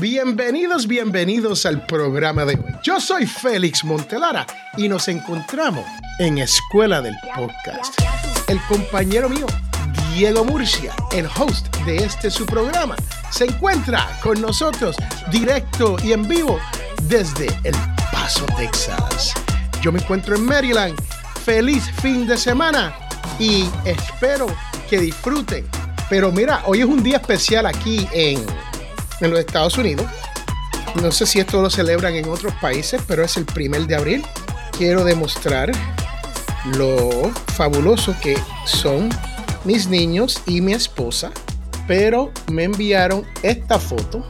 Bienvenidos, bienvenidos al programa de hoy. Yo soy Félix Montelara y nos encontramos en Escuela del Podcast. El compañero mío, Diego Murcia, el host de este su programa, se encuentra con nosotros directo y en vivo desde El Paso, Texas. Yo me encuentro en Maryland. Feliz fin de semana y espero que disfruten. Pero mira, hoy es un día especial aquí en en los Estados Unidos. No sé si esto lo celebran en otros países, pero es el primer de abril. Quiero demostrar lo fabuloso que son mis niños y mi esposa, pero me enviaron esta foto.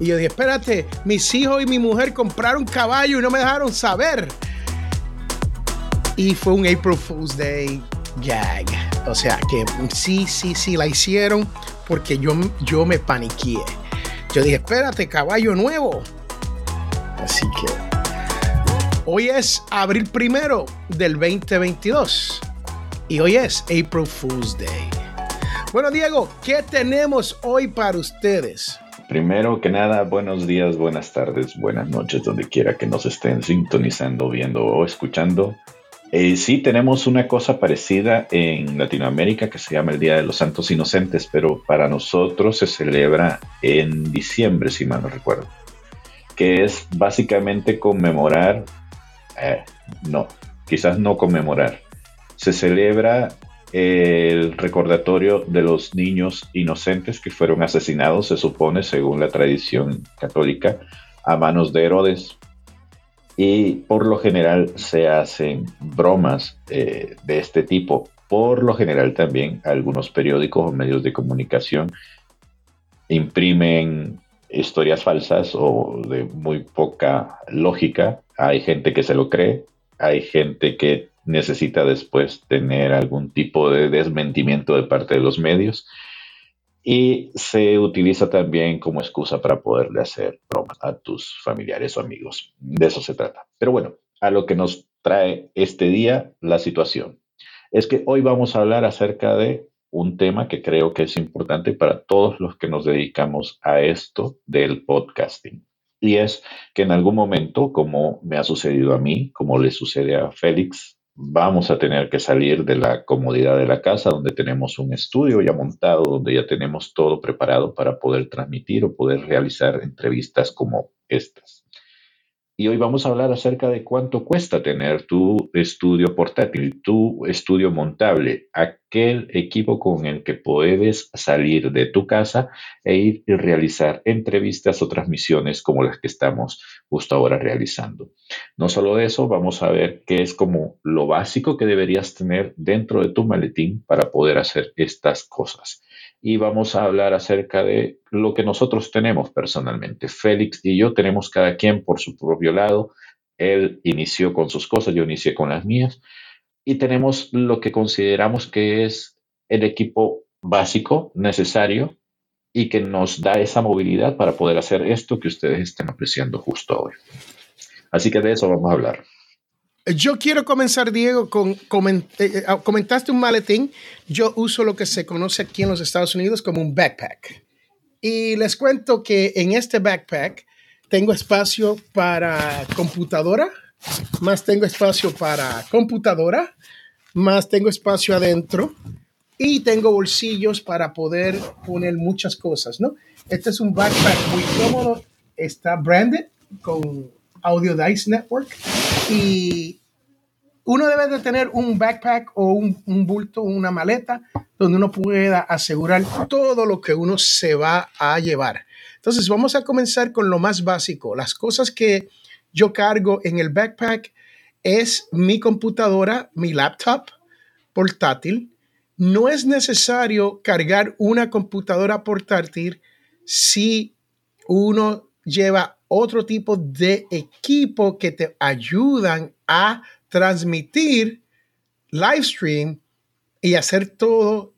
Y yo dije, espérate, mis hijos y mi mujer compraron caballo y no me dejaron saber. Y fue un April Fool's Day gag. O sea que sí, sí, sí, la hicieron porque yo, yo me paniqué. Yo dije, espérate, caballo nuevo. Así que hoy es abril primero del 2022 y hoy es April Fool's Day. Bueno, Diego, ¿qué tenemos hoy para ustedes? Primero que nada, buenos días, buenas tardes, buenas noches, donde quiera que nos estén sintonizando, viendo o escuchando. Eh, sí, tenemos una cosa parecida en Latinoamérica que se llama el Día de los Santos Inocentes, pero para nosotros se celebra en diciembre, si mal no recuerdo, que es básicamente conmemorar, eh, no, quizás no conmemorar, se celebra el recordatorio de los niños inocentes que fueron asesinados, se supone, según la tradición católica, a manos de Herodes y por lo general se hacen bromas eh, de este tipo. Por lo general también algunos periódicos o medios de comunicación imprimen historias falsas o de muy poca lógica. Hay gente que se lo cree, hay gente que necesita después tener algún tipo de desmentimiento de parte de los medios y se utiliza también como excusa para poderle hacer bromas a tus familiares o amigos. De eso se trata. Pero bueno, a lo que nos trae este día la situación. Es que hoy vamos a hablar acerca de un tema que creo que es importante para todos los que nos dedicamos a esto del podcasting. Y es que en algún momento, como me ha sucedido a mí, como le sucede a Félix, vamos a tener que salir de la comodidad de la casa, donde tenemos un estudio ya montado, donde ya tenemos todo preparado para poder transmitir o poder realizar entrevistas como estas. Y hoy vamos a hablar acerca de cuánto cuesta tener tu estudio portátil, tu estudio montable, aquel equipo con el que puedes salir de tu casa e ir y realizar entrevistas o transmisiones como las que estamos justo ahora realizando. No solo eso, vamos a ver qué es como lo básico que deberías tener dentro de tu maletín para poder hacer estas cosas y vamos a hablar acerca de lo que nosotros tenemos personalmente. Félix y yo tenemos cada quien por su propio lado. Él inició con sus cosas, yo inicié con las mías y tenemos lo que consideramos que es el equipo básico necesario y que nos da esa movilidad para poder hacer esto que ustedes están apreciando justo hoy. Así que de eso vamos a hablar. Yo quiero comenzar, Diego, con eh, eh, ah, comentaste un maletín. Yo uso lo que se conoce aquí en los Estados Unidos como un backpack. Y les cuento que en este backpack tengo espacio para computadora, más tengo espacio para computadora, más tengo espacio adentro y tengo bolsillos para poder poner muchas cosas, ¿no? Este es un backpack muy cómodo, está branded con Audio Dice Network y uno debe de tener un backpack o un, un bulto, una maleta, donde uno pueda asegurar todo lo que uno se va a llevar. Entonces vamos a comenzar con lo más básico. Las cosas que yo cargo en el backpack es mi computadora, mi laptop portátil. No es necesario cargar una computadora portátil si uno lleva otro tipo de equipo que te ayudan a transmitir live stream y hacer todo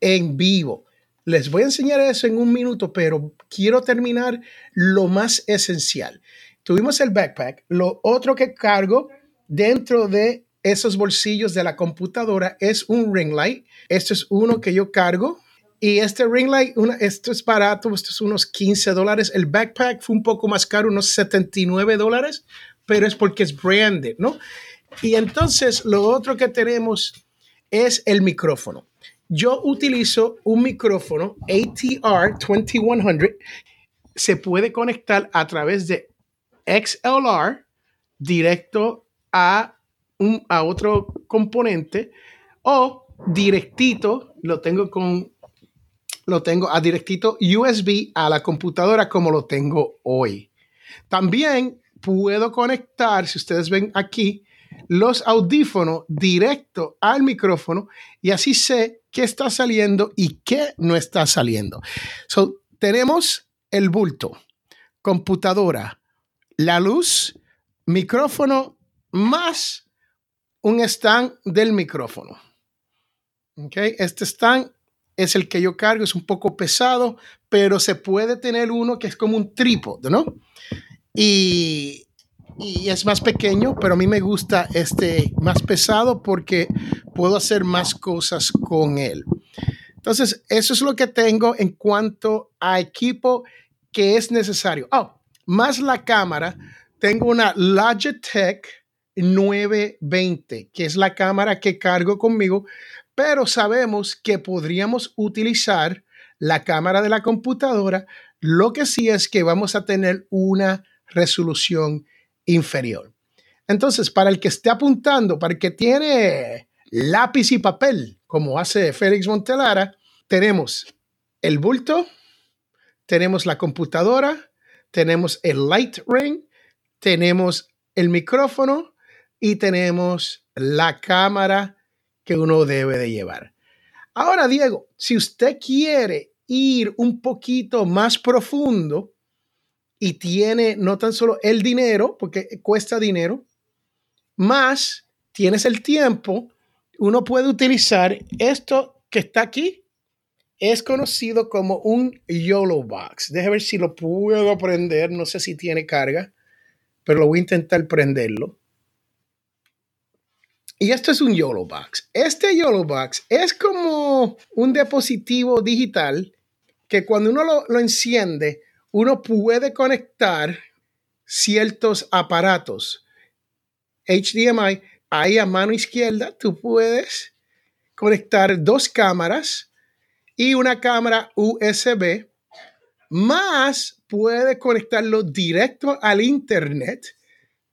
en vivo. Les voy a enseñar eso en un minuto, pero quiero terminar lo más esencial. Tuvimos el backpack. Lo otro que cargo dentro de esos bolsillos de la computadora es un ring light. Este es uno que yo cargo Y este ring light, esto es barato, esto es unos 15 dólares. El backpack fue un poco más caro, unos 79 dólares, pero es porque es branded, ¿no? Y entonces lo otro que tenemos es el micrófono. Yo utilizo un micrófono ATR 2100. Se puede conectar a través de XLR directo a, un, a otro componente o directito, lo tengo con lo tengo a directito USB a la computadora como lo tengo hoy. También puedo conectar, si ustedes ven aquí, los audífonos directo al micrófono y así sé qué está saliendo y qué no está saliendo. So, tenemos el bulto, computadora, la luz, micrófono más un stand del micrófono. Okay, este stand es el que yo cargo, es un poco pesado, pero se puede tener uno que es como un trípode, ¿no? Y, es más pequeño, pero a mí me gusta este más pesado porque puedo hacer más cosas con él. Entonces, eso es lo que tengo en cuanto a equipo que es necesario. Oh, más la cámara, tengo una Logitech 920, que es la cámara que cargo conmigo pero sabemos que podríamos utilizar la cámara de la computadora. Lo que sí es que vamos a tener una resolución inferior. Entonces, para el que esté apuntando, para el que tiene lápiz y papel, como hace Félix Montelara, tenemos el bulto, tenemos la computadora, tenemos el light ring, tenemos el micrófono y tenemos la cámara que uno debe de llevar. Ahora, Diego, si usted quiere ir un poquito más profundo y tiene no tan solo el dinero, porque cuesta dinero, más tienes el tiempo, uno puede utilizar esto que está aquí. Es conocido como un YOLO Box. Déjame ver si lo puedo prender. No sé si tiene carga, pero lo voy a intentar prenderlo. Y esto es un YOLO Box. Este YOLO Box es como un dispositivo digital que cuando uno lo, enciende, uno puede conectar ciertos aparatos. HDMI, ahí a mano izquierda, tú puedes conectar dos cámaras y una cámara USB, más puede conectarlo directo al Internet,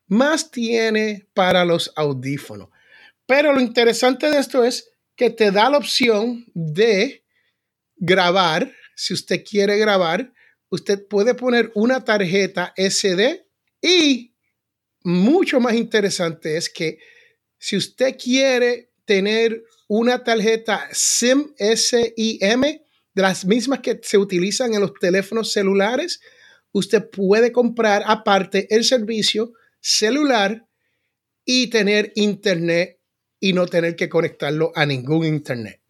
más tiene para los audífonos. Pero lo interesante de esto es que te da la opción de grabar. Si usted quiere grabar, usted puede poner una tarjeta SD y mucho más interesante es que si usted quiere tener una tarjeta SIM SIM de las mismas que se utilizan en los teléfonos celulares, usted puede comprar aparte el servicio celular y tener internet y no tener que conectarlo a ningún internet.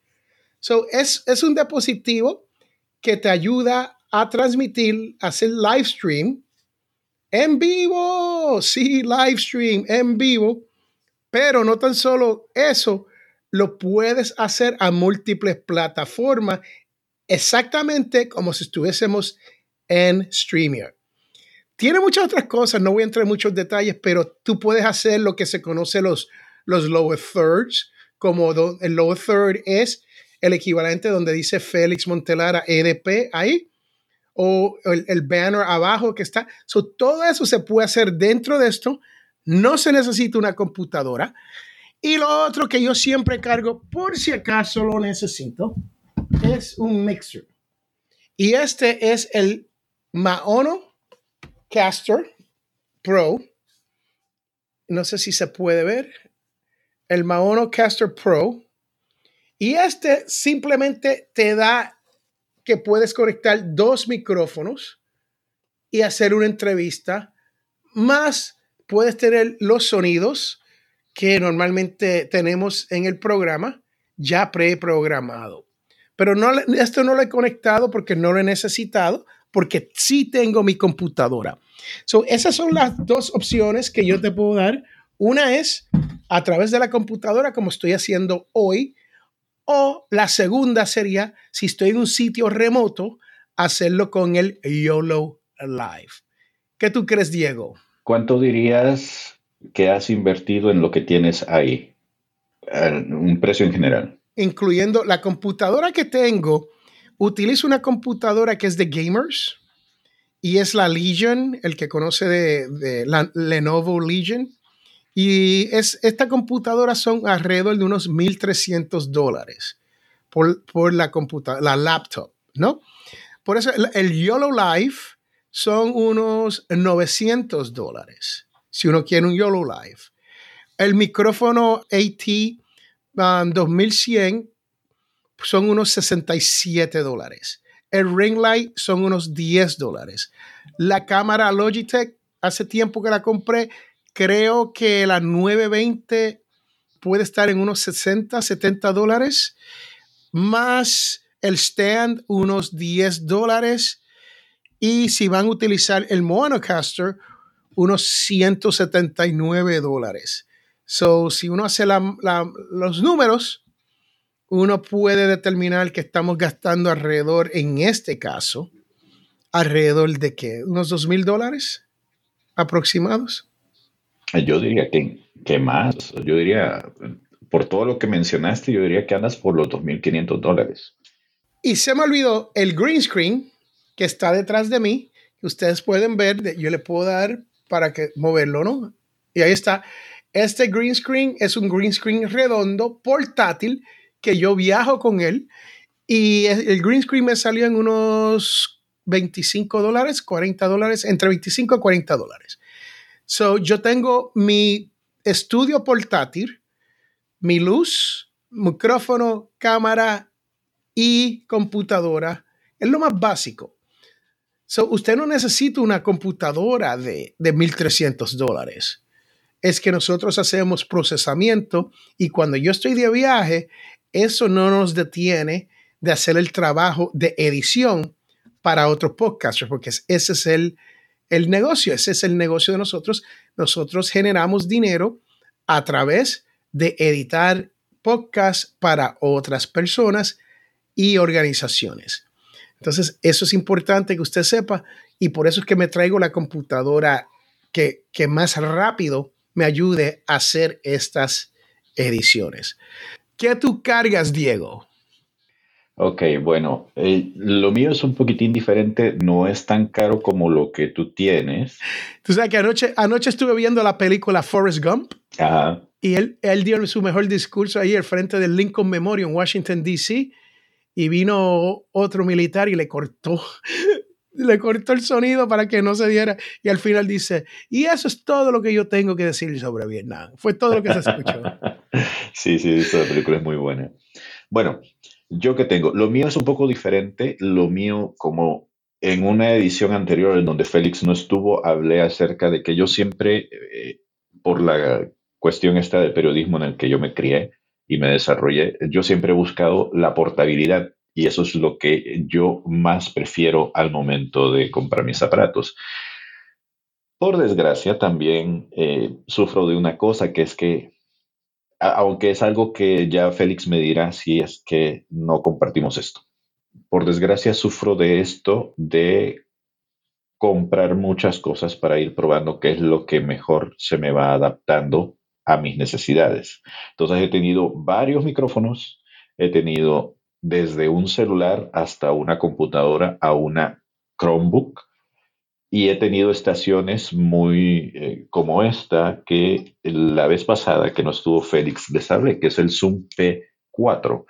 So, es, es un dispositivo que te ayuda a transmitir, hacer live stream en vivo. Sí, live stream en vivo. Pero no tan solo eso, lo puedes hacer a múltiples plataformas, exactamente como si estuviésemos en StreamYard. Tiene muchas otras cosas, no voy a entrar en muchos detalles, pero tú puedes hacer lo que se conoce los los lower thirds, como el lower third es el equivalente donde dice Félix Montelara EDP ahí, o el, banner abajo que está. todo eso se puede hacer dentro de esto. No se necesita una computadora. Y lo otro que yo siempre cargo, por si acaso lo necesito, es un mixer. Y este es el Maono Caster Pro. No sé si se puede ver el Maono Caster Pro. Y este simplemente te da que puedes conectar dos micrófonos y hacer una entrevista. Más puedes tener los sonidos que normalmente tenemos en el programa ya preprogramado. Pero no, esto no lo he conectado porque no lo he necesitado, porque sí tengo mi computadora. So, esas son las dos opciones que yo te puedo dar. Una es a través de la computadora, como estoy haciendo hoy, O la segunda sería, si estoy en un sitio remoto, hacerlo con el YOLO Live. ¿Qué tú crees, Diego? ¿Cuánto dirías que has invertido en lo que tienes ahí? Un precio en general. Incluyendo la computadora que tengo, utilizo una computadora que es de gamers y es la Legion, el que conoce de, la Lenovo Legion. Y es, esta computadora son alrededor de unos 1.300 dólares por, por la computadora, la laptop, ¿no? Por eso el, YOLO Live son unos 900 dólares, si uno quiere un YOLO Live. El micrófono AT 2100 um, son unos 67 dólares. El ring light son unos 10 dólares. La cámara Logitech, hace tiempo que la compré, creo que la 920 puede estar en unos 60, 70 dólares. Más el stand unos 10 dólares y si van a utilizar el Monocaster unos 179 dólares. So, si uno hace los números, uno puede determinar que estamos gastando alrededor, en este caso, alrededor de qué, unos 2 mil dólares aproximados. Yo diría que, más, yo diría, por todo lo que mencionaste, yo diría que andas por los 2.500 dólares. Y se me olvidó el green screen que está detrás de mí, que ustedes pueden ver, yo le puedo dar para que moverlo, ¿no? Y ahí está. Este green screen es un green screen redondo, portátil, que yo viajo con él. Y el green screen me salió en unos 25 dólares, 40 dólares, entre 25 y 40 dólares. So, yo tengo mi estudio portátil, mi luz, micrófono, cámara y computadora es lo más básico. So, usted no necesita una computadora de, de 1.300 dólares. Es que nosotros hacemos procesamiento y cuando yo estoy de viaje, eso no nos detiene de hacer el trabajo de edición para otros podcasters, porque ese es el, el negocio, ese es el negocio de nosotros. Nosotros generamos dinero a través de editar podcasts para otras personas y organizaciones. Entonces, eso es importante que usted sepa y por eso es que me traigo la computadora que, que más rápido me ayude a hacer estas ediciones. ¿Qué tú cargas, Diego? Ok, bueno, eh, lo mío es un poquitín diferente, no es tan caro como lo que tú tienes. Tú sabes que anoche, anoche estuve viendo la película Forrest Gump. Ajá. Y él, él dio su mejor discurso ahí al frente del Lincoln Memorial en Washington, D.C y vino otro militar y le cortó, le cortó el sonido para que no se diera. Y al final dice, y eso es todo lo que yo tengo que decir sobre Vietnam. Fue todo lo que se escuchó. sí, sí, esa película es muy buena. Bueno, yo que tengo, lo mío es un poco diferente. Lo mío, como en una edición anterior en donde Félix no estuvo, hablé acerca de que yo siempre, eh, por la cuestión esta del periodismo en el que yo me crié, y me desarrollé, yo siempre he buscado la portabilidad y eso es lo que yo más prefiero al momento de comprar mis aparatos. Por desgracia, también eh, sufro de una cosa que es que, aunque es algo que ya Félix me dirá si es que no compartimos esto. Por desgracia, sufro de esto de comprar muchas cosas para ir probando qué es lo que mejor se me va adaptando a mis necesidades. Entonces he tenido varios micrófonos, he tenido desde un celular hasta una computadora a una Chromebook y he tenido estaciones muy eh, como esta que la vez pasada que nos estuvo Félix les hablé, que es el Zoom P4.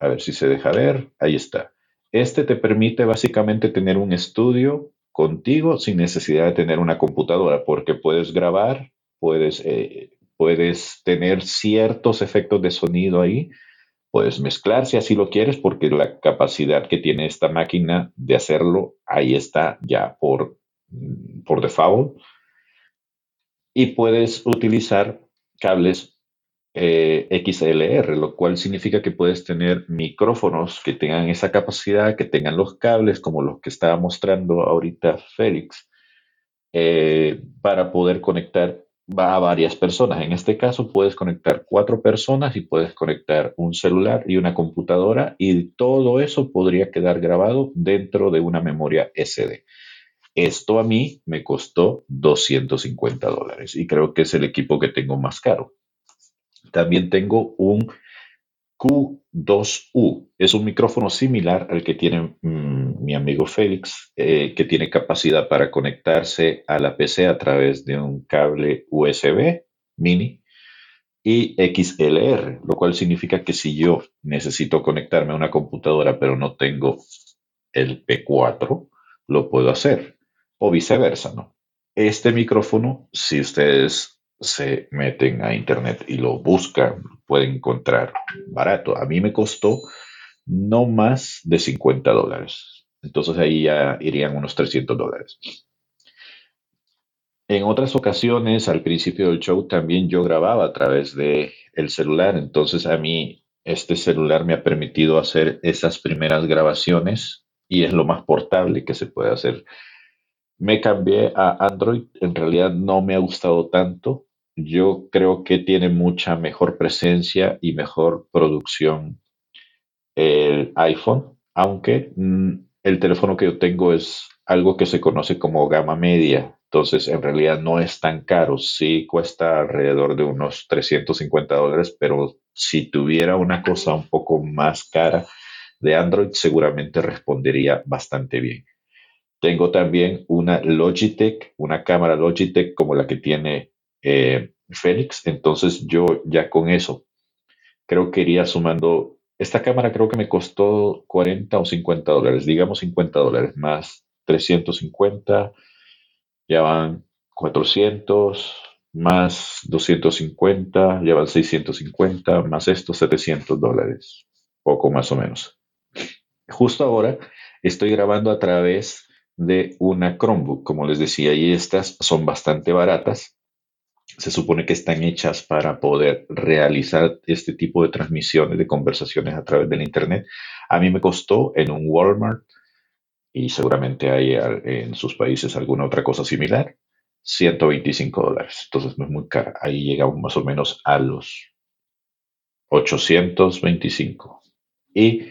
A ver si se deja ver, ahí está. Este te permite básicamente tener un estudio contigo sin necesidad de tener una computadora, porque puedes grabar, puedes eh, puedes tener ciertos efectos de sonido ahí, puedes mezclar si así lo quieres, porque la capacidad que tiene esta máquina de hacerlo, ahí está ya por, por default. Y puedes utilizar cables eh, XLR, lo cual significa que puedes tener micrófonos que tengan esa capacidad, que tengan los cables como los que estaba mostrando ahorita Félix, eh, para poder conectar a varias personas. En este caso puedes conectar cuatro personas y puedes conectar un celular y una computadora y todo eso podría quedar grabado dentro de una memoria SD. Esto a mí me costó 250 dólares y creo que es el equipo que tengo más caro. También tengo un Q2U. Es un micrófono similar al que tiene mm, mi amigo Félix, eh, que tiene capacidad para conectarse a la PC a través de un cable USB mini y XLR, lo cual significa que si yo necesito conectarme a una computadora pero no tengo el P4, lo puedo hacer. O viceversa, ¿no? Este micrófono, si ustedes se meten a internet y lo buscan, pueden encontrar barato. A mí me costó no más de 50 dólares. Entonces ahí ya irían unos 300 dólares. En otras ocasiones, al principio del show, también yo grababa a través de el celular. Entonces a mí este celular me ha permitido hacer esas primeras grabaciones y es lo más portable que se puede hacer. Me cambié a Android. En realidad no me ha gustado tanto yo creo que tiene mucha mejor presencia y mejor producción el iPhone, aunque mm, el teléfono que yo tengo es algo que se conoce como gama media, entonces en realidad no es tan caro, sí cuesta alrededor de unos 350 dólares, pero si tuviera una cosa un poco más cara de Android, seguramente respondería bastante bien. Tengo también una Logitech, una cámara Logitech como la que tiene eh, Félix. Entonces yo ya con eso creo que iría sumando. Esta cámara creo que me costó 40 o 50 dólares, digamos 50 dólares más 350, ya van 400, más 250, ya van 650, más estos 700 dólares, poco más o menos. Justo ahora estoy grabando a través de una Chromebook, como les decía, y estas son bastante baratas se supone que están hechas para poder realizar este tipo de transmisiones, de conversaciones a través del Internet. A mí me costó en un Walmart, y seguramente hay en sus países alguna otra cosa similar, 125 dólares. Entonces no es muy cara. Ahí llegamos más o menos a los 825. Y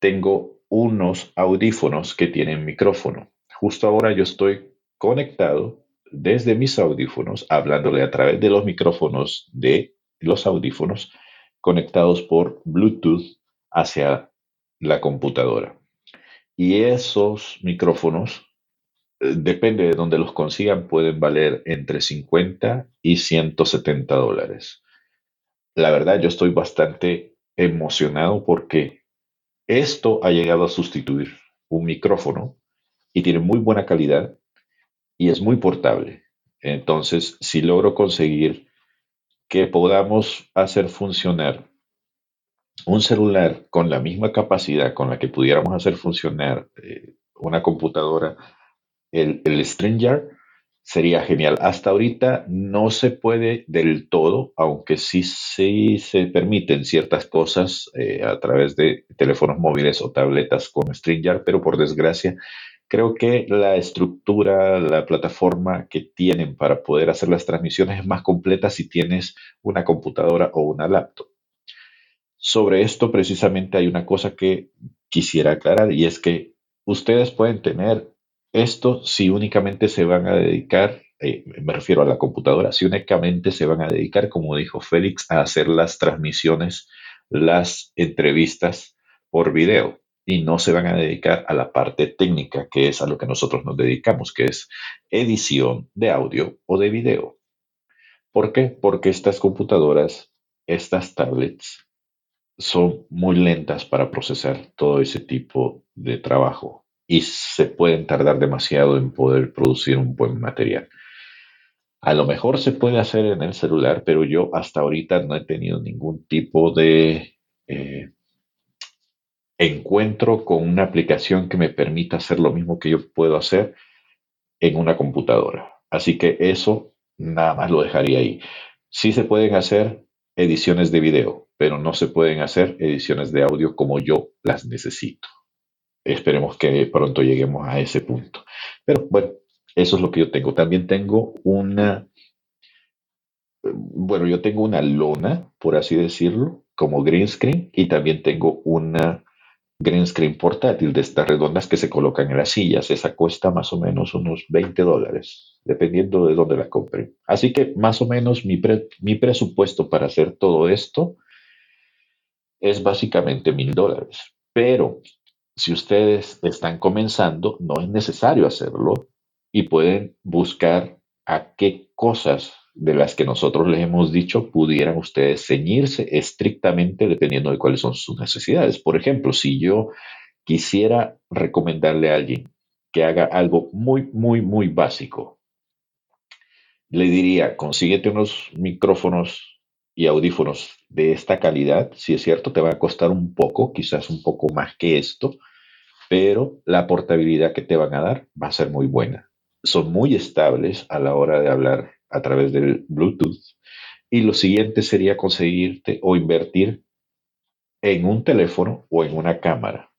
tengo unos audífonos que tienen micrófono. Justo ahora yo estoy conectado desde mis audífonos, hablándole a través de los micrófonos de los audífonos conectados por Bluetooth hacia la computadora. Y esos micrófonos, eh, depende de donde los consigan, pueden valer entre 50 y 170 dólares. La verdad, yo estoy bastante emocionado porque esto ha llegado a sustituir un micrófono y tiene muy buena calidad y es muy portable. Entonces, si logro conseguir que podamos hacer funcionar un celular con la misma capacidad con la que pudiéramos hacer funcionar eh, una computadora, el, el StreamYard, sería genial. Hasta ahorita no se puede del todo, aunque sí, sí se permiten ciertas cosas eh, a través de teléfonos móviles o tabletas con StreamYard, pero por desgracia Creo que la estructura, la plataforma que tienen para poder hacer las transmisiones es más completa si tienes una computadora o una laptop. Sobre esto precisamente hay una cosa que quisiera aclarar y es que ustedes pueden tener esto si únicamente se van a dedicar, eh, me refiero a la computadora, si únicamente se van a dedicar, como dijo Félix, a hacer las transmisiones, las entrevistas por video y no se van a dedicar a la parte técnica, que es a lo que nosotros nos dedicamos, que es edición de audio o de video. ¿Por qué? Porque estas computadoras, estas tablets, son muy lentas para procesar todo ese tipo de trabajo y se pueden tardar demasiado en poder producir un buen material. A lo mejor se puede hacer en el celular, pero yo hasta ahorita no he tenido ningún tipo de eh, encuentro con una aplicación que me permita hacer lo mismo que yo puedo hacer en una computadora. Así que eso nada más lo dejaría ahí. Sí se pueden hacer ediciones de video, pero no se pueden hacer ediciones de audio como yo las necesito. Esperemos que pronto lleguemos a ese punto. Pero bueno, eso es lo que yo tengo. También tengo una bueno, yo tengo una lona, por así decirlo, como green screen, y también tengo una green screen portátil de estas redondas que se colocan en las sillas. Esa cuesta más o menos unos 20 dólares, dependiendo de dónde la compren. Así que más o menos mi, mi presupuesto para hacer todo esto es básicamente mil dólares. Pero si ustedes están comenzando, no es necesario hacerlo y pueden buscar a qué cosas de las que nosotros les hemos dicho pudieran ustedes ceñirse estrictamente dependiendo de cuáles son sus necesidades. Por ejemplo, si yo quisiera recomendarle a alguien que haga algo muy, muy, muy básico, le diría, consíguete unos micrófonos y audífonos de esta calidad. Si es cierto, te va a costar un poco, quizás un poco más que esto, pero la portabilidad que te van a dar va a ser muy buena. Son muy estables a la hora de hablar a través del Bluetooth. Y lo siguiente sería conseguirte o invertir en un teléfono o en una cámara.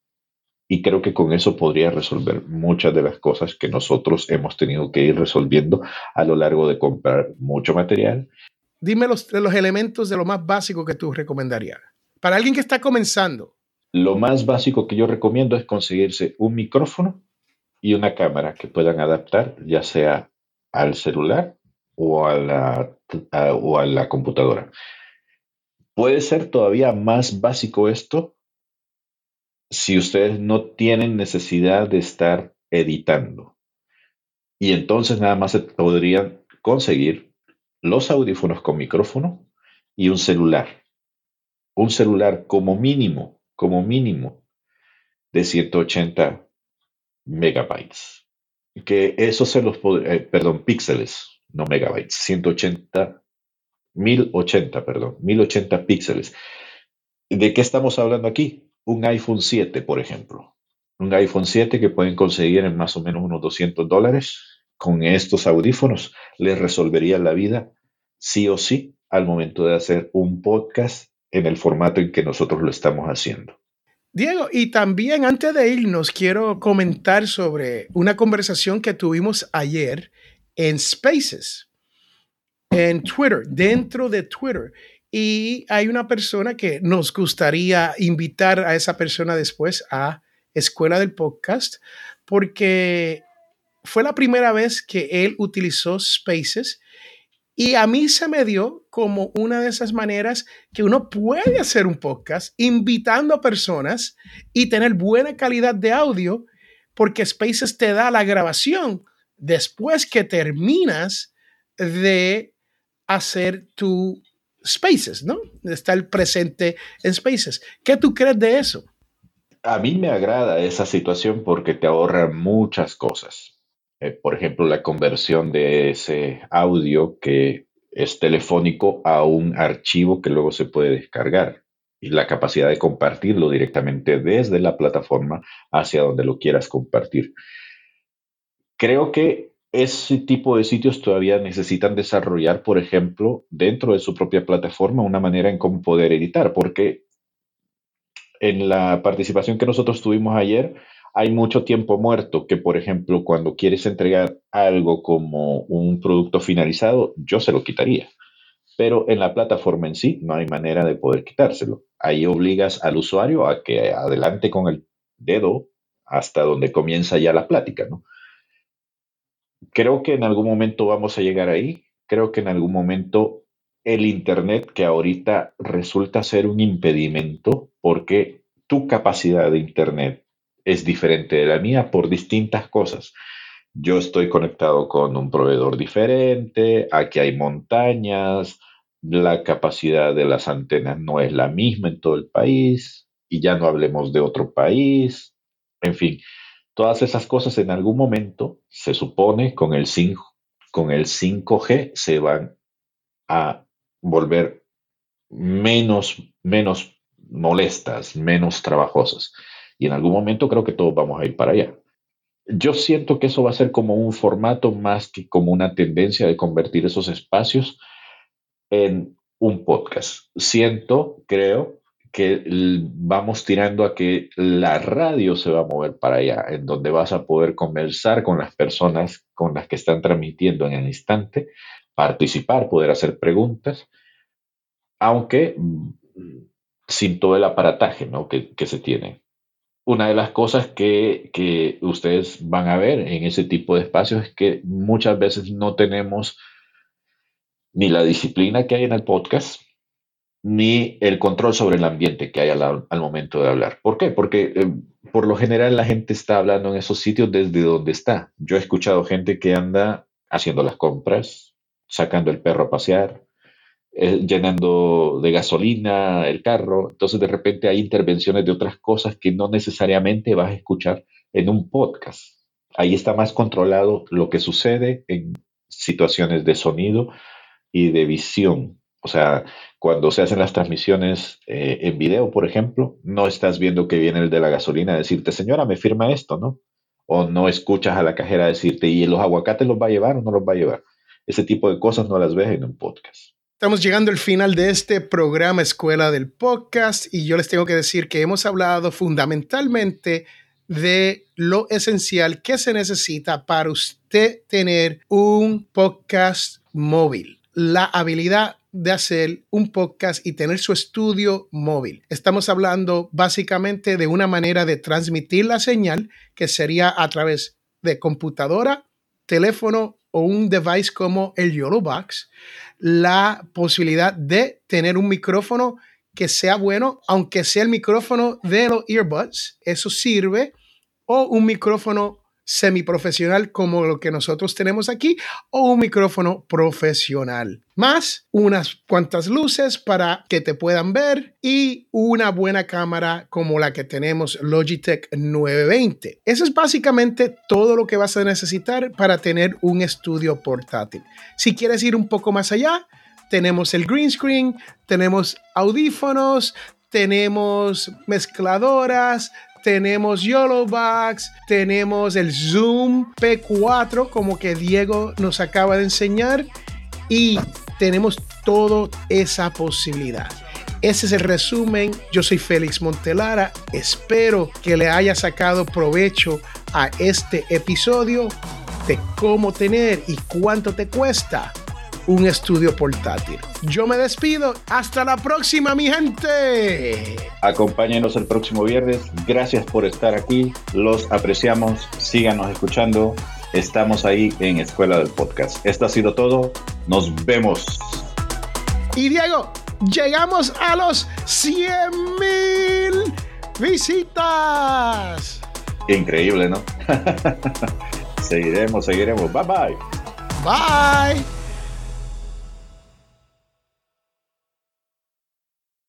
Y creo que con eso podría resolver muchas de las cosas que nosotros hemos tenido que ir resolviendo a lo largo de comprar mucho material. Dime los, los elementos de lo más básico que tú recomendarías. Para alguien que está comenzando. Lo más básico que yo recomiendo es conseguirse un micrófono y una cámara que puedan adaptar ya sea al celular o a la, o a la computadora. Puede ser todavía más básico esto si ustedes no tienen necesidad de estar editando. Y entonces nada más se podrían conseguir los audífonos con micrófono y un celular. Un celular como mínimo, como mínimo, de 180 megabytes. Que eso se los podría, eh, perdón, píxeles no megabytes, 180, 1080, perdón, 1080 píxeles. ¿De qué estamos hablando aquí? Un iPhone 7, por ejemplo. Un iPhone 7 que pueden conseguir en más o menos unos 200 dólares. Con estos audífonos les resolvería la vida sí o sí al momento de hacer un podcast en el formato en que nosotros lo estamos haciendo. Diego, y también antes de irnos, quiero comentar sobre una conversación que tuvimos ayer en Spaces, en Twitter, dentro de Twitter. Y hay una persona que nos gustaría invitar a esa persona después a Escuela del Podcast, porque fue la primera vez que él utilizó Spaces y a mí se me dio como una de esas maneras que uno puede hacer un podcast invitando a personas y tener buena calidad de audio, porque Spaces te da la grabación después que terminas de hacer tu Spaces, ¿no? De estar presente en Spaces. ¿Qué tú crees de eso? A mí me agrada esa situación porque te ahorra muchas cosas. Eh, por ejemplo, la conversión de ese audio que es telefónico a un archivo que luego se puede descargar y la capacidad de compartirlo directamente desde la plataforma hacia donde lo quieras compartir. Creo que ese tipo de sitios todavía necesitan desarrollar, por ejemplo, dentro de su propia plataforma, una manera en cómo poder editar, porque en la participación que nosotros tuvimos ayer, hay mucho tiempo muerto que, por ejemplo, cuando quieres entregar algo como un producto finalizado, yo se lo quitaría. Pero en la plataforma en sí no hay manera de poder quitárselo. Ahí obligas al usuario a que adelante con el dedo hasta donde comienza ya la plática, ¿no? Creo que en algún momento vamos a llegar ahí. Creo que en algún momento el Internet, que ahorita resulta ser un impedimento, porque tu capacidad de Internet es diferente de la mía por distintas cosas. Yo estoy conectado con un proveedor diferente, aquí hay montañas, la capacidad de las antenas no es la misma en todo el país, y ya no hablemos de otro país, en fin, Todas esas cosas en algún momento, se supone, con el 5, con el 5G se van a volver menos, menos molestas, menos trabajosas. Y en algún momento creo que todos vamos a ir para allá. Yo siento que eso va a ser como un formato más que como una tendencia de convertir esos espacios en un podcast. Siento, creo, que vamos tirando a que la radio se va a mover para allá, en donde vas a poder conversar con las personas con las que están transmitiendo en el instante participar, poder hacer preguntas, aunque mm, sin todo el aparataje ¿no? que, se tiene. Una de las cosas que, que, ustedes van a ver en ese tipo de espacios es que muchas veces no tenemos ni la disciplina que hay en el podcast, ni el control sobre el ambiente que hay al, momento de hablar. ¿Por qué? Porque eh, por lo general la gente está hablando en esos sitios desde donde está. Yo he escuchado gente que anda haciendo las compras, sacando el perro a pasear, eh, llenando de gasolina el carro. Entonces de repente hay intervenciones de otras cosas que no necesariamente vas a escuchar en un podcast. Ahí está más controlado lo que sucede en situaciones de sonido y de visión. O sea, cuando se hacen las transmisiones eh, en video, por ejemplo, no estás viendo que viene el de la gasolina a decirte, señora, me firma esto, ¿no? O no escuchas a la cajera decirte, ¿y los aguacates los va a llevar o no los va a llevar? Ese tipo de cosas no las ves en un podcast. Estamos llegando al final de este programa Escuela del Podcast y yo les tengo que decir que hemos hablado fundamentalmente de lo esencial que se necesita para usted tener un podcast móvil. La habilidad de hacer un podcast y tener su estudio móvil. Estamos hablando básicamente de una manera de transmitir la señal que sería a través de computadora, teléfono o un device como el YOLO Box la posibilidad de tener un micrófono que sea bueno, aunque sea el micrófono de los earbuds, eso sirve, o un micrófono semiprofesional como lo que nosotros tenemos aquí o un micrófono profesional. Más unas cuantas luces para que te puedan ver y una buena cámara como la que tenemos Logitech 920. Eso es básicamente todo lo que vas a necesitar para tener un estudio portátil. Si quieres ir un poco más allá, tenemos el green screen, tenemos audífonos, tenemos mezcladoras, tenemos YOLOBOX, tenemos el Zoom P4 como que Diego nos acaba de enseñar y tenemos toda esa posibilidad. Ese es el resumen. Yo soy Félix Montelara. Espero que le haya sacado provecho a este episodio de cómo tener y cuánto te cuesta un estudio portátil. Yo me despido. Hasta la próxima, mi gente. Acompáñenos el próximo viernes. Gracias por estar aquí. Los apreciamos. Síganos escuchando. Estamos ahí en Escuela del Podcast. Esto ha sido todo. Nos vemos. Y Diego, llegamos a los 100 mil visitas. Increíble, ¿no? seguiremos, seguiremos. Bye bye. Bye.